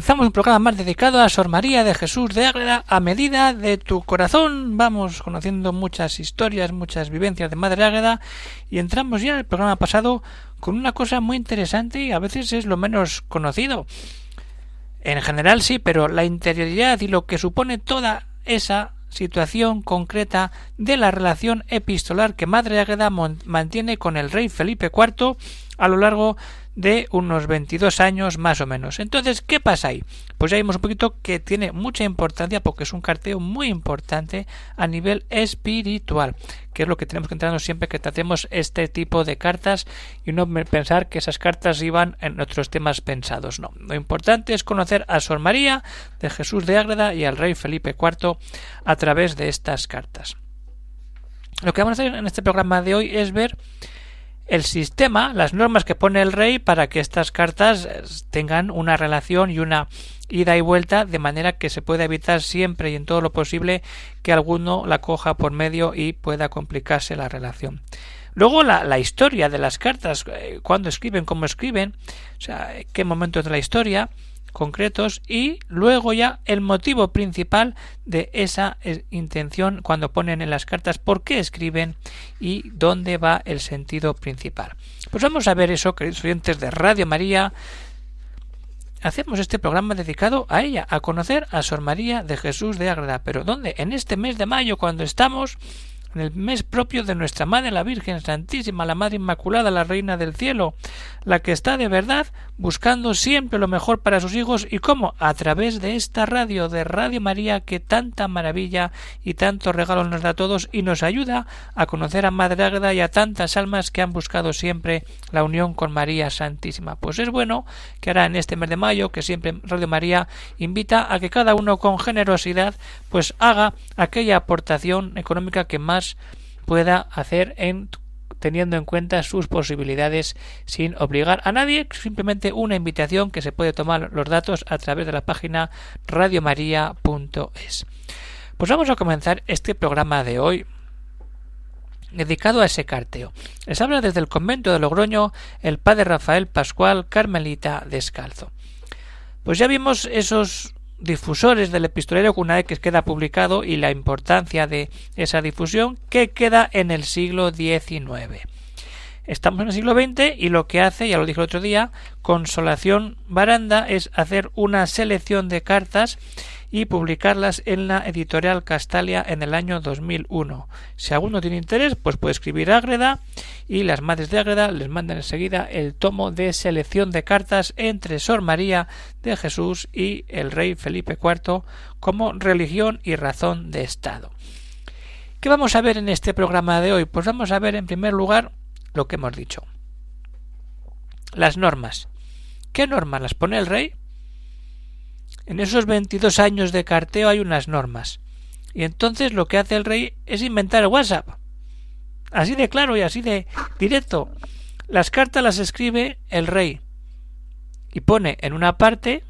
Comenzamos un programa más dedicado a Sor María de Jesús de Ágreda a medida de tu corazón. Vamos conociendo muchas historias, muchas vivencias de Madre Ágreda y entramos ya en el programa pasado con una cosa muy interesante y a veces es lo menos conocido. En general sí, pero la interioridad y lo que supone toda esa situación concreta de la relación epistolar que Madre Águeda mantiene con el rey Felipe IV a lo largo de unos 22 años más o menos. Entonces, ¿qué pasa ahí? Pues ya vimos un poquito que tiene mucha importancia porque es un carteo muy importante a nivel espiritual, que es lo que tenemos que entrarnos siempre que tratemos este tipo de cartas y no pensar que esas cartas iban en otros temas pensados. No, lo importante es conocer a Sor María de Jesús de Ágreda y al rey Felipe IV a través de estas cartas. Lo que vamos a hacer en este programa de hoy es ver el sistema, las normas que pone el rey para que estas cartas eh, tengan una relación y una ida y vuelta de manera que se pueda evitar siempre y en todo lo posible que alguno la coja por medio y pueda complicarse la relación. Luego la, la historia de las cartas, eh, cuándo escriben, cómo escriben, o sea, qué momentos de la historia, concretos y luego ya el motivo principal de esa eh, intención cuando ponen en las cartas por qué escriben y dónde va el sentido principal. Pues vamos a ver eso, queridos oyentes de Radio María. Hacemos este programa dedicado a ella, a conocer a Sor María de Jesús de Ágreda. Pero ¿dónde? En este mes de mayo, cuando estamos en el mes propio de nuestra Madre la Virgen Santísima, la Madre Inmaculada, la Reina del Cielo, la que está de verdad buscando siempre lo mejor para sus hijos y cómo a través de esta radio de Radio María que tanta maravilla y tantos regalos nos da a todos y nos ayuda a conocer a Madre Águeda y a tantas almas que han buscado siempre la unión con María Santísima. Pues es bueno que ahora en este mes de mayo, que siempre Radio María invita a que cada uno con generosidad pues haga aquella aportación económica que más pueda hacer en teniendo en cuenta sus posibilidades sin obligar a nadie, simplemente una invitación que se puede tomar los datos a través de la página radiomaria.es. Pues vamos a comenzar este programa de hoy dedicado a ese carteo. Les habla desde el convento de Logroño el padre Rafael Pascual Carmelita Descalzo. Pues ya vimos esos difusores del epistolero una vez que queda publicado y la importancia de esa difusión que queda en el siglo XIX. Estamos en el siglo XX y lo que hace, ya lo dije el otro día, Consolación Baranda es hacer una selección de cartas y publicarlas en la editorial Castalia en el año 2001. Si alguno tiene interés, pues puede escribir a Ágreda y las madres de Ágreda les mandan enseguida el tomo de selección de cartas entre Sor María de Jesús y el rey Felipe IV como religión y razón de Estado. ¿Qué vamos a ver en este programa de hoy? Pues vamos a ver en primer lugar lo que hemos dicho. Las normas. ¿Qué normas las pone el rey? En esos 22 años de carteo hay unas normas. Y entonces lo que hace el rey es inventar el WhatsApp. Así de claro y así de directo. Las cartas las escribe el rey y pone en una parte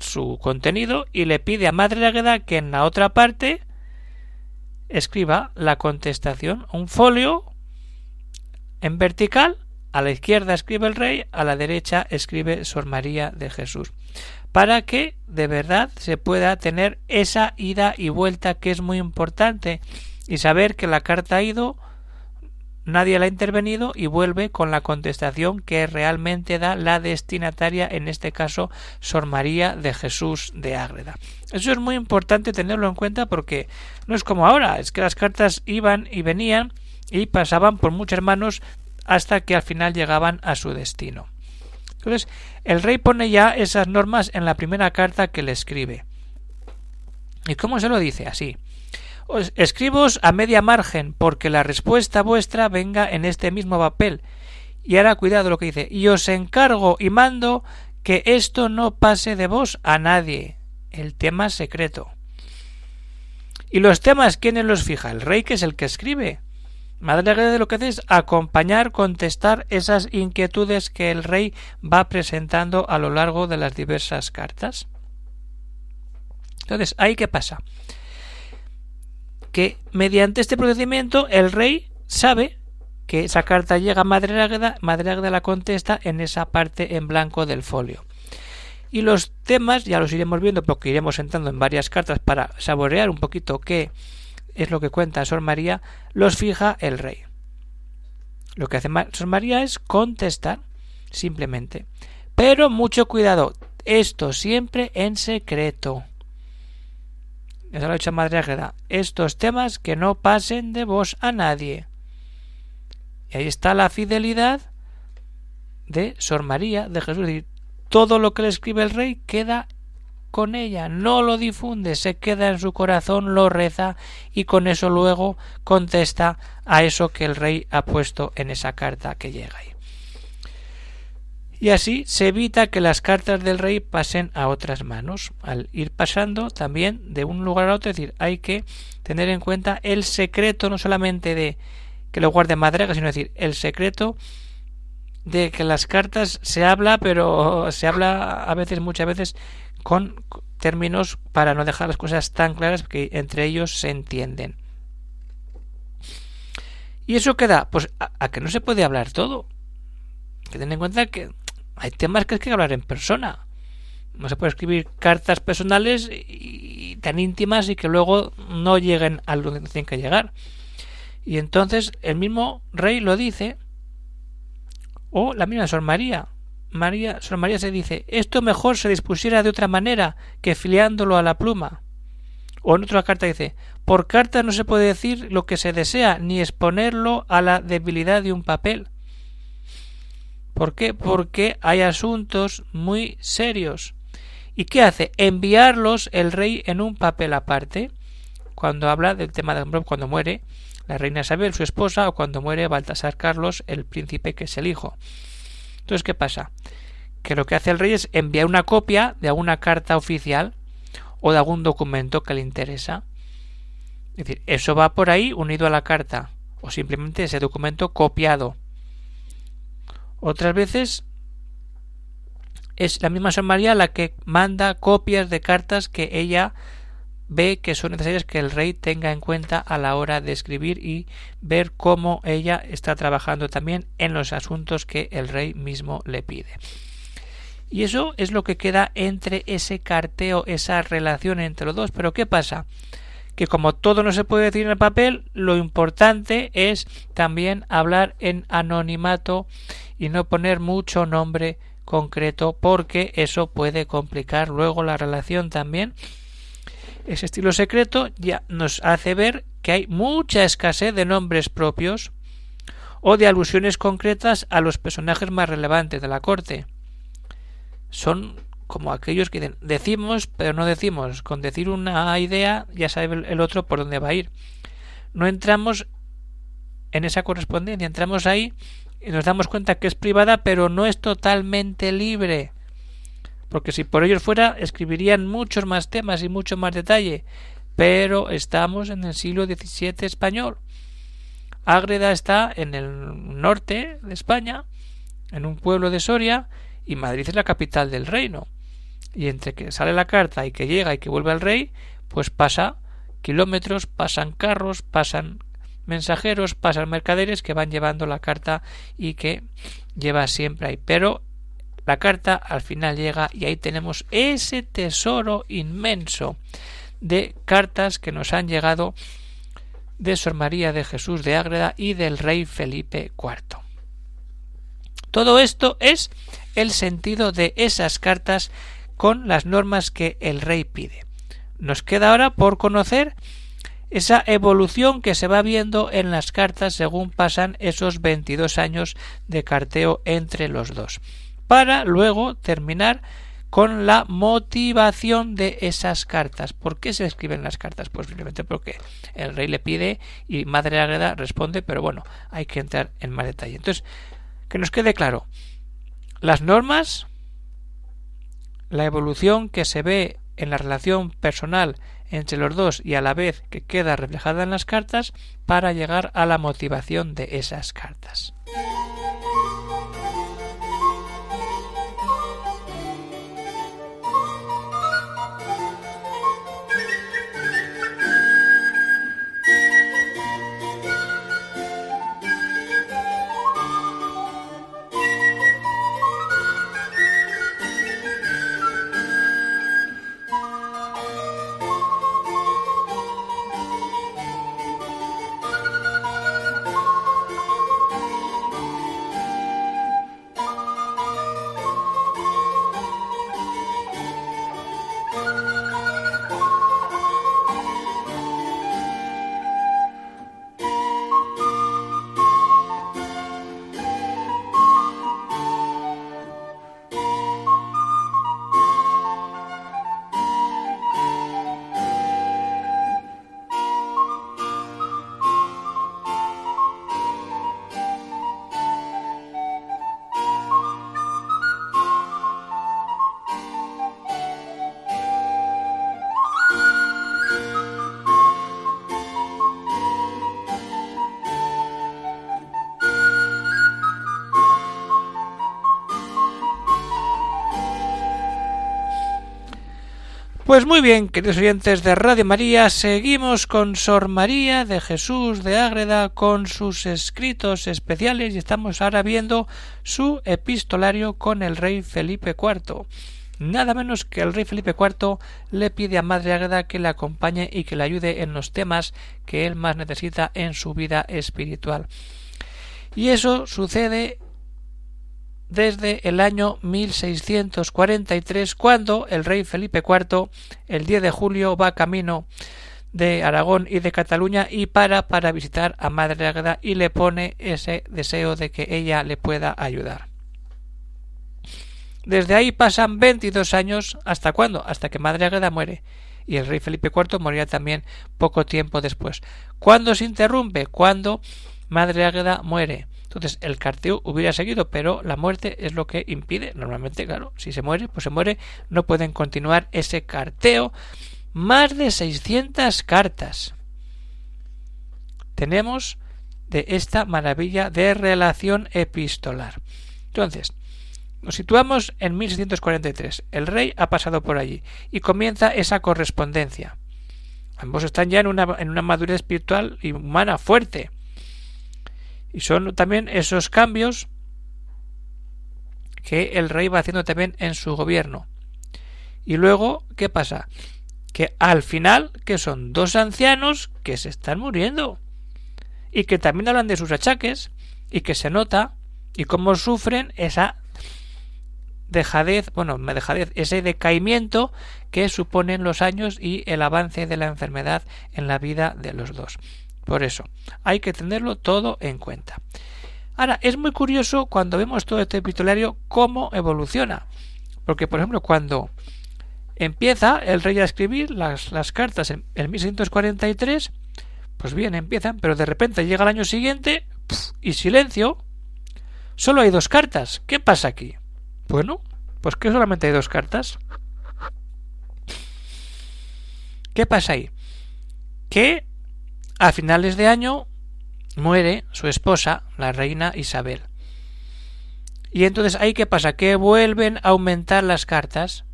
su contenido y le pide a Madre Águeda que en la otra parte escriba la contestación, un folio en vertical, a la izquierda escribe el rey, a la derecha escribe Sor María de Jesús para que de verdad se pueda tener esa ida y vuelta que es muy importante y saber que la carta ha ido nadie la ha intervenido y vuelve con la contestación que realmente da la destinataria, en este caso Sor María de Jesús de Ágreda. Eso es muy importante tenerlo en cuenta porque no es como ahora, es que las cartas iban y venían y pasaban por muchas manos hasta que al final llegaban a su destino. Entonces, el rey pone ya esas normas en la primera carta que le escribe. ¿Y cómo se lo dice? Así. Os escribos a media margen, porque la respuesta vuestra venga en este mismo papel. Y ahora cuidado lo que dice. Y os encargo y mando que esto no pase de vos a nadie. El tema secreto. ¿Y los temas quiénes los fija? El rey que es el que escribe. Madre de lo que hace es acompañar, contestar esas inquietudes que el rey va presentando a lo largo de las diversas cartas. Entonces, ¿ahí qué pasa? Que mediante este procedimiento el rey sabe que esa carta llega a Madre Águeda, Madre Águeda la contesta en esa parte en blanco del folio. Y los temas ya los iremos viendo porque iremos entrando en varias cartas para saborear un poquito qué es lo que cuenta Sor María, los fija el rey. Lo que hace Sor María es contestar simplemente. Pero mucho cuidado, esto siempre en secreto. Eso lo ha dicho Madre Águeda. Estos temas que no pasen de vos a nadie. Y ahí está la fidelidad de Sor María de Jesús. todo lo que le escribe el rey queda con ella, no lo difunde, se queda en su corazón, lo reza y con eso luego contesta a eso que el rey ha puesto en esa carta que llega ahí. Y así se evita que las cartas del rey pasen a otras manos. Al ir pasando también de un lugar a otro, es decir, hay que tener en cuenta el secreto no solamente de que lo guarde Madrega, sino decir, el secreto de que las cartas se habla, pero se habla a veces, muchas veces, con términos para no dejar las cosas tan claras que entre ellos se entienden. ¿Y eso queda? Pues a, que no se puede hablar todo. que tener en cuenta que hay temas que hay que hablar en persona. No se puede escribir cartas personales y, tan íntimas y que luego no lleguen a donde tienen que llegar. Y entonces el mismo rey lo dice, o la misma Sor María. María, Sor María se dice, esto mejor se dispusiera de otra manera que filiándolo a la pluma. O en otra carta dice, por carta no se puede decir lo que se desea, ni exponerlo a la debilidad de un papel. ¿Por qué? Porque hay asuntos muy serios. ¿Y qué hace? Enviarlos el rey en un papel aparte, cuando habla del tema de cuando muere, la reina Isabel, su esposa, o cuando muere Baltasar Carlos, el príncipe que es el hijo. Entonces, ¿qué pasa? Que lo que hace el rey es enviar una copia de alguna carta oficial o de algún documento que le interesa. Es decir, eso va por ahí unido a la carta, o simplemente ese documento copiado. Otras veces es la misma San María la que manda copias de cartas que ella ve que son necesarias que el rey tenga en cuenta a la hora de escribir y ver cómo ella está trabajando también en los asuntos que el rey mismo le pide. Y eso es lo que queda entre ese carteo, esa relación entre los dos. Pero ¿qué pasa? Que como todo no se puede decir en el papel, lo importante es también hablar en anonimato y no poner mucho nombre concreto porque eso puede complicar luego la relación también ese estilo secreto ya nos hace ver que hay mucha escasez de nombres propios o de alusiones concretas a los personajes más relevantes de la corte. Son como aquellos que decimos pero no decimos. Con decir una idea ya sabe el otro por dónde va a ir. No entramos en esa correspondencia, entramos ahí y nos damos cuenta que es privada pero no es totalmente libre porque si por ellos fuera escribirían muchos más temas y mucho más detalle, pero estamos en el siglo XVII español. Ágreda está en el norte de España, en un pueblo de Soria, y Madrid es la capital del reino. Y entre que sale la carta y que llega y que vuelve al rey, pues pasa kilómetros, pasan carros, pasan mensajeros, pasan mercaderes que van llevando la carta y que lleva siempre ahí. Pero la carta al final llega y ahí tenemos ese tesoro inmenso de cartas que nos han llegado de Sor María de Jesús de Ágreda y del rey Felipe IV. Todo esto es el sentido de esas cartas con las normas que el rey pide. Nos queda ahora por conocer esa evolución que se va viendo en las cartas según pasan esos 22 años de carteo entre los dos para luego terminar con la motivación de esas cartas. ¿Por qué se escriben las cartas? Pues simplemente porque el rey le pide y Madre Águeda responde, pero bueno, hay que entrar en más detalle. Entonces, que nos quede claro, las normas la evolución que se ve en la relación personal entre los dos y a la vez que queda reflejada en las cartas para llegar a la motivación de esas cartas. Pues muy bien, queridos oyentes de Radio María, seguimos con Sor María de Jesús de Ágreda con sus escritos especiales y estamos ahora viendo su epistolario con el rey Felipe IV. Nada menos que el rey Felipe IV le pide a Madre Ágreda que le acompañe y que le ayude en los temas que él más necesita en su vida espiritual. Y eso sucede desde el año 1643, cuando el rey Felipe IV, el 10 de julio, va camino de Aragón y de Cataluña y para para visitar a Madre Águeda y le pone ese deseo de que ella le pueda ayudar. Desde ahí pasan 22 años, ¿hasta cuándo? Hasta que Madre Águeda muere y el rey Felipe IV morirá también poco tiempo después. ¿Cuándo se interrumpe? Cuando Madre Águeda muere. Entonces el carteo hubiera seguido, pero la muerte es lo que impide. Normalmente, claro, si se muere, pues se muere. No pueden continuar ese carteo. Más de 600 cartas tenemos de esta maravilla de relación epistolar. Entonces, nos situamos en 1643. El rey ha pasado por allí y comienza esa correspondencia. Ambos están ya en una, en una madurez espiritual y humana fuerte. Y son también esos cambios que el rey va haciendo también en su gobierno. Y luego, ¿qué pasa? Que al final, que son dos ancianos que se están muriendo. Y que también hablan de sus achaques y que se nota y cómo sufren esa dejadez, bueno, dejadez, ese decaimiento que suponen los años y el avance de la enfermedad en la vida de los dos. Por eso, hay que tenerlo todo en cuenta. Ahora, es muy curioso cuando vemos todo este epistolario cómo evoluciona. Porque, por ejemplo, cuando empieza el rey a escribir las, las cartas en el 1643, pues bien, empiezan, pero de repente llega el año siguiente y silencio. Solo hay dos cartas. ¿Qué pasa aquí? Bueno, pues que solamente hay dos cartas. ¿Qué pasa ahí? Que a finales de año muere su esposa, la reina Isabel. Y entonces ahí qué pasa? Que vuelven a aumentar las cartas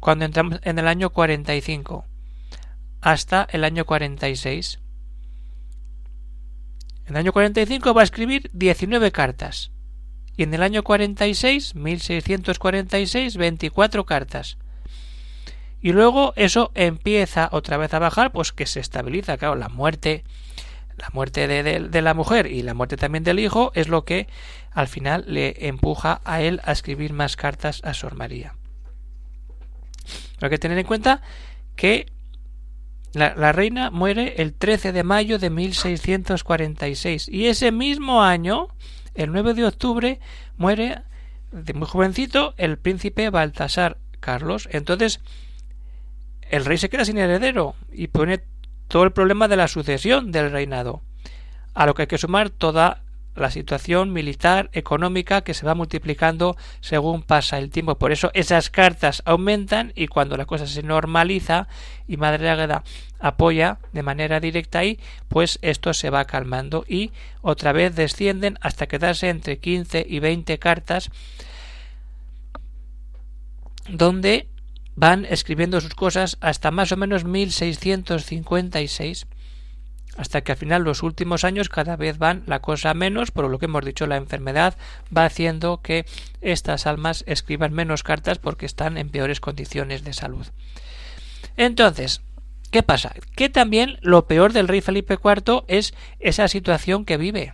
cuando entramos en el año 45 hasta el año 46. En el año 45 va a escribir 19 cartas y en el año 46, 1646, 24 cartas y luego eso empieza otra vez a bajar, pues que se estabiliza, claro, la muerte, la muerte de, la mujer y la muerte también del hijo es lo que al final le empuja a él a escribir más cartas a Sor María. Hay que tener en cuenta que la, la, reina muere el 13 de mayo de 1646 y ese mismo año, el 9 de octubre, muere de muy jovencito el príncipe Baltasar Carlos. Entonces, el rey se queda sin heredero y pone todo el problema de la sucesión del reinado, a lo que hay que sumar toda la situación militar, económica, que se va multiplicando según pasa el tiempo. Por eso esas cartas aumentan y cuando la cosa se normaliza y Madre Águeda apoya de manera directa ahí, pues esto se va calmando y otra vez descienden hasta quedarse entre 15 y 20 cartas donde van escribiendo sus cosas hasta más o menos 1656 hasta que al final los últimos años cada vez van la cosa menos, por lo que hemos dicho, la enfermedad va haciendo que estas almas escriban menos cartas porque están en peores condiciones de salud. Entonces, ¿qué pasa? Que también lo peor del rey Felipe IV es esa situación que vive.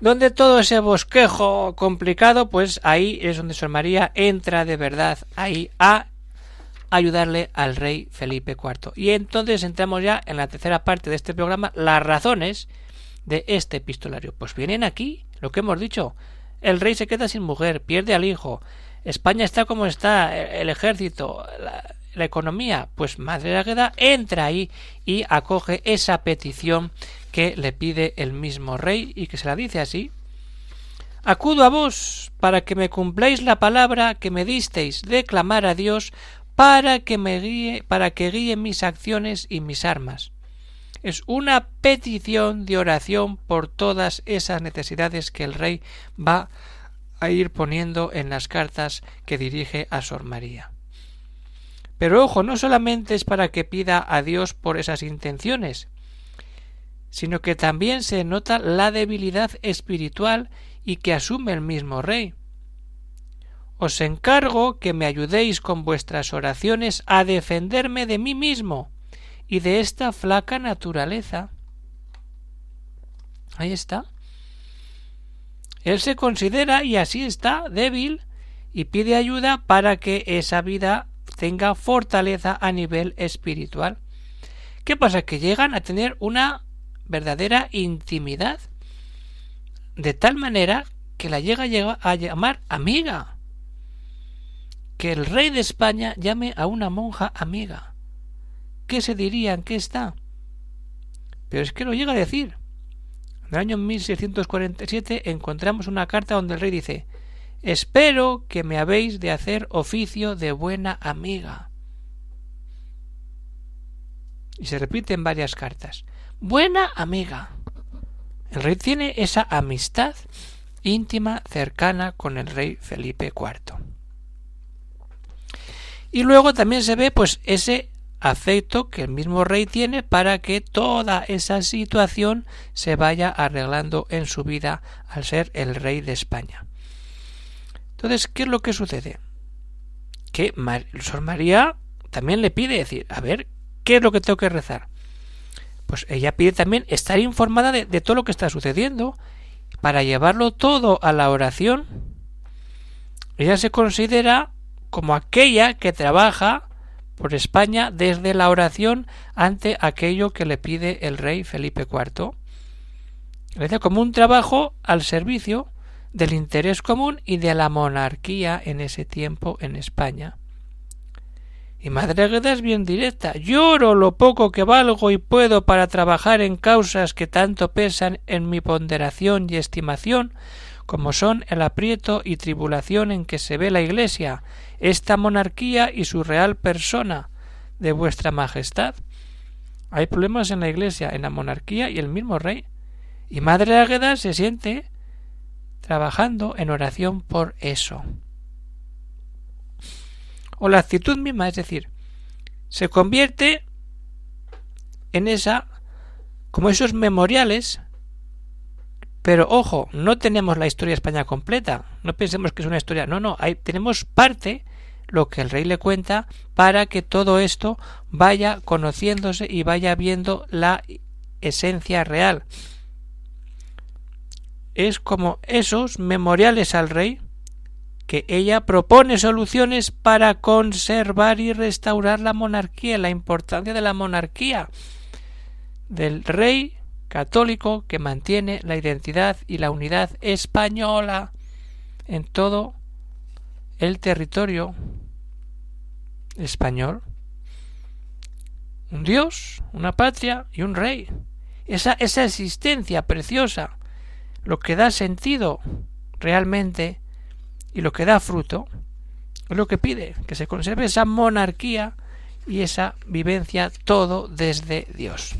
Donde todo ese bosquejo complicado, pues ahí es donde Sor María entra de verdad ahí a ayudarle al rey Felipe IV. Y entonces entramos ya en la tercera parte de este programa, las razones de este epistolario. Pues vienen aquí, lo que hemos dicho. El rey se queda sin mujer, pierde al hijo. España está como está, el ejército, la, economía. Pues Madre Águeda entra ahí y acoge esa petición que le pide el mismo rey y que se la dice así. Acudo a vos para que me cumpláis la palabra que me disteis de clamar a Dios para que me guíe, para que guíe mis acciones y mis armas. Es una petición de oración por todas esas necesidades que el rey va a ir poniendo en las cartas que dirige a Sor María. Pero ojo, no solamente es para que pida a Dios por esas intenciones, sino que también se nota la debilidad espiritual y que asume el mismo rey. Os encargo que me ayudéis con vuestras oraciones a defenderme de mí mismo y de esta flaca naturaleza. Ahí está. Él se considera, y así está, débil, y pide ayuda para que esa vida tenga fortaleza a nivel espiritual. ¿Qué pasa? Que llegan a tener una verdadera intimidad, de tal manera que la llega a llamar amiga que el rey de España llame a una monja amiga. ¿Qué se diría en qué está? Pero es que lo llega a decir. En el año 1647 encontramos una carta donde el rey dice Espero que me habéis de hacer oficio de buena amiga. Y se repite en varias cartas. Buena amiga. El rey tiene esa amistad íntima, cercana con el rey Felipe IV. Y luego también se ve pues ese afecto que el mismo rey tiene para que toda esa situación se vaya arreglando en su vida al ser el rey de España. Entonces, ¿qué es lo que sucede? Que Sor María también le pide decir, a ver, ¿qué es lo que tengo que rezar? Pues ella pide también estar informada de, todo lo que está sucediendo para llevarlo todo a la oración. Ella se considera como aquella que trabaja por España desde la oración ante aquello que le pide el rey Felipe IV. Le como un trabajo al servicio del interés común y de la monarquía en ese tiempo en España. Y Madre Agueda es bien directa. Lloro lo poco que valgo y puedo para trabajar en causas que tanto pesan en mi ponderación y estimación, como son el aprieto y tribulación en que se ve la Iglesia, esta monarquía y su real persona de vuestra majestad. Hay problemas en la Iglesia, en la monarquía y el mismo rey. Y Madre Águeda se siente trabajando en oración por eso. O la actitud misma, es decir, se convierte en esa, como esos memoriales pero ojo, no tenemos la historia de España completa. No pensemos que es una historia. No, no, tenemos parte lo que el rey le cuenta para que todo esto vaya conociéndose y vaya viendo la esencia real. Es como esos memoriales al rey que ella propone soluciones para conservar y restaurar la monarquía, la importancia de la monarquía, del rey católico que mantiene la identidad y la unidad española en todo el territorio español. Un Dios, una patria y un rey. Esa, esa existencia preciosa lo que da sentido realmente y lo que da fruto es lo que pide, que se conserve esa monarquía y esa vivencia todo desde Dios.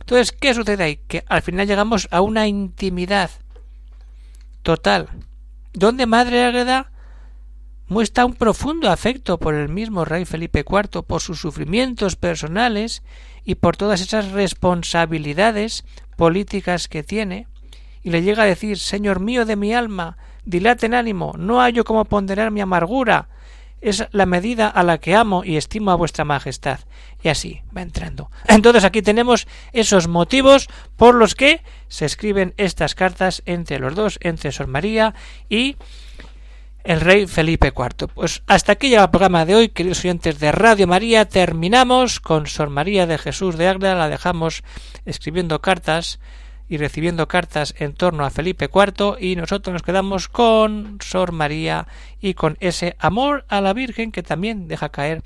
Entonces, ¿qué sucede ahí? Que al final llegamos a una intimidad total, donde Madre Águeda muestra un profundo afecto por el mismo rey Felipe IV, por sus sufrimientos personales y por todas esas responsabilidades políticas que tiene, y le llega a decir Señor mío de mi alma, dilaten ánimo, no hallo cómo ponderar mi amargura, es la medida a la que amo y estimo a vuestra majestad. Y así va entrando. Entonces aquí tenemos esos motivos por los que se escriben estas cartas entre los dos, entre Sor María y el rey Felipe IV. Pues hasta aquí llega el programa de hoy, queridos oyentes de Radio María. Terminamos con Sor María de Jesús de Ágreda, la dejamos escribiendo cartas y recibiendo cartas en torno a Felipe IV y nosotros nos quedamos con Sor María y con ese amor a la Virgen que también deja caer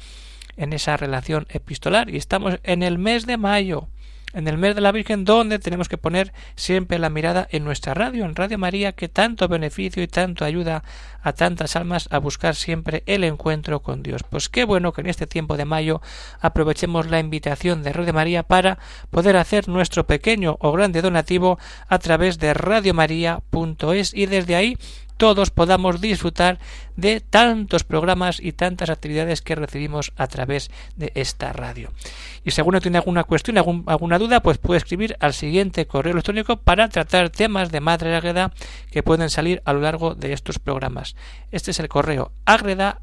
en esa relación epistolar. Y estamos en el mes de mayo en el mes de la Virgen, donde tenemos que poner siempre la mirada en nuestra radio, en Radio María, que tanto beneficio y tanto ayuda a tantas almas a buscar siempre el encuentro con Dios. Pues qué bueno que en este tiempo de mayo aprovechemos la invitación de Radio María para poder hacer nuestro pequeño o grande donativo a través de radiomaria.es y desde ahí todos podamos disfrutar de tantos programas y tantas actividades que recibimos a través de esta radio. Y si alguno tiene alguna cuestión, alguna duda, pues puede escribir al siguiente correo electrónico para tratar temas de Madre Ágreda que pueden salir a lo largo de estos programas. Este es el correo agreda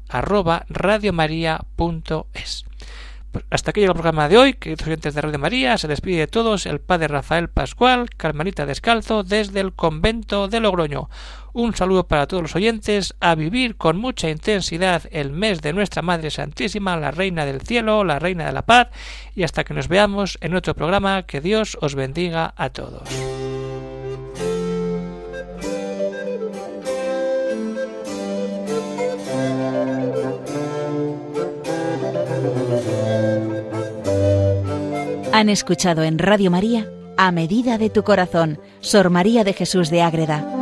pues hasta aquí llega el programa de hoy, queridos oyentes de Radio María, se despide de todos el padre Rafael Pascual, Carmelita Descalzo, desde el convento de Logroño. Un saludo para todos los oyentes, a vivir con mucha intensidad el mes de nuestra Madre Santísima, la Reina del Cielo, la Reina de la Paz, y hasta que nos veamos en otro programa, que Dios os bendiga a todos. Han escuchado en Radio María A Medida de tu Corazón, Sor María de Jesús de Ágreda.